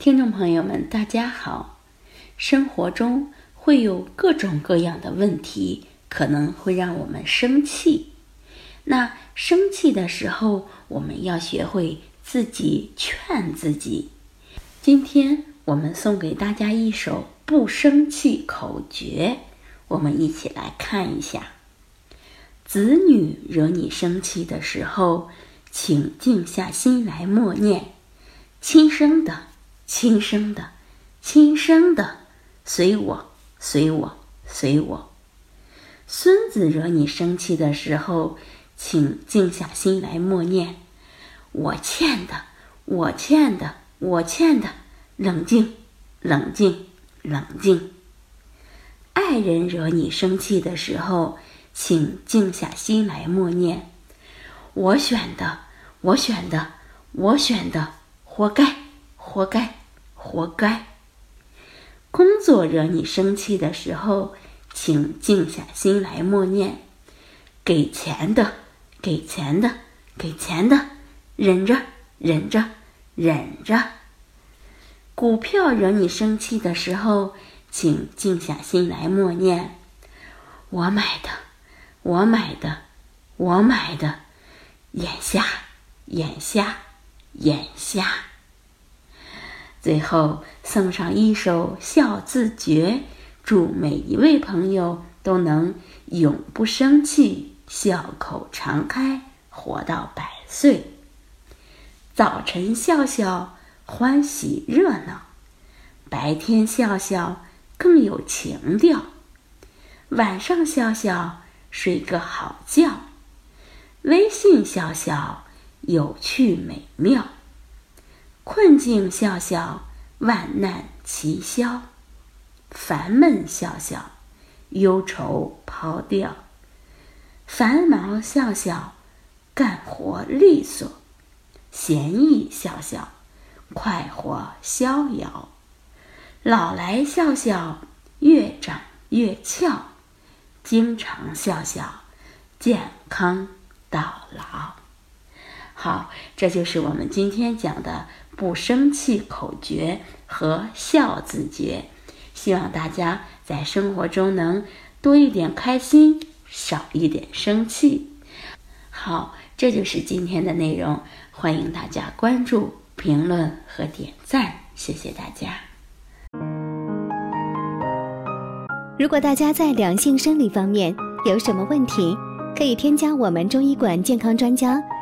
听众朋友们，大家好。生活中会有各种各样的问题，可能会让我们生气。那生气的时候，我们要学会自己劝自己。今天我们送给大家一首不生气口诀，我们一起来看一下。子女惹你生气的时候，请静下心来默念，轻声的。亲生的，亲生的，随我，随我，随我。孙子惹你生气的时候，请静下心来默念：“我欠的，我欠的，我欠的。”冷静，冷静，冷静。爱人惹你生气的时候，请静下心来默念：“我选的，我选的，我选的，活该，活该。”活该！工作惹你生气的时候，请静下心来默念：“给钱的，给钱的，给钱的，忍着，忍着，忍着。”股票惹你生气的时候，请静下心来默念：“我买的，我买的，我买的。”眼下，眼下，眼下。最后送上一首笑字诀，祝每一位朋友都能永不生气，笑口常开，活到百岁。早晨笑笑，欢喜热闹；白天笑笑，更有情调；晚上笑笑，睡个好觉；微信笑笑，有趣美妙。困境笑笑，万难齐消；烦闷笑笑，忧愁抛掉；繁忙笑笑，干活利索；闲逸笑笑，快活逍遥；老来笑笑，越长越俏；经常笑笑，健康到老。好，这就是我们今天讲的。不生气口诀和笑字诀，希望大家在生活中能多一点开心，少一点生气。好，这就是今天的内容，欢迎大家关注、评论和点赞，谢谢大家。如果大家在两性生理方面有什么问题，可以添加我们中医馆健康专家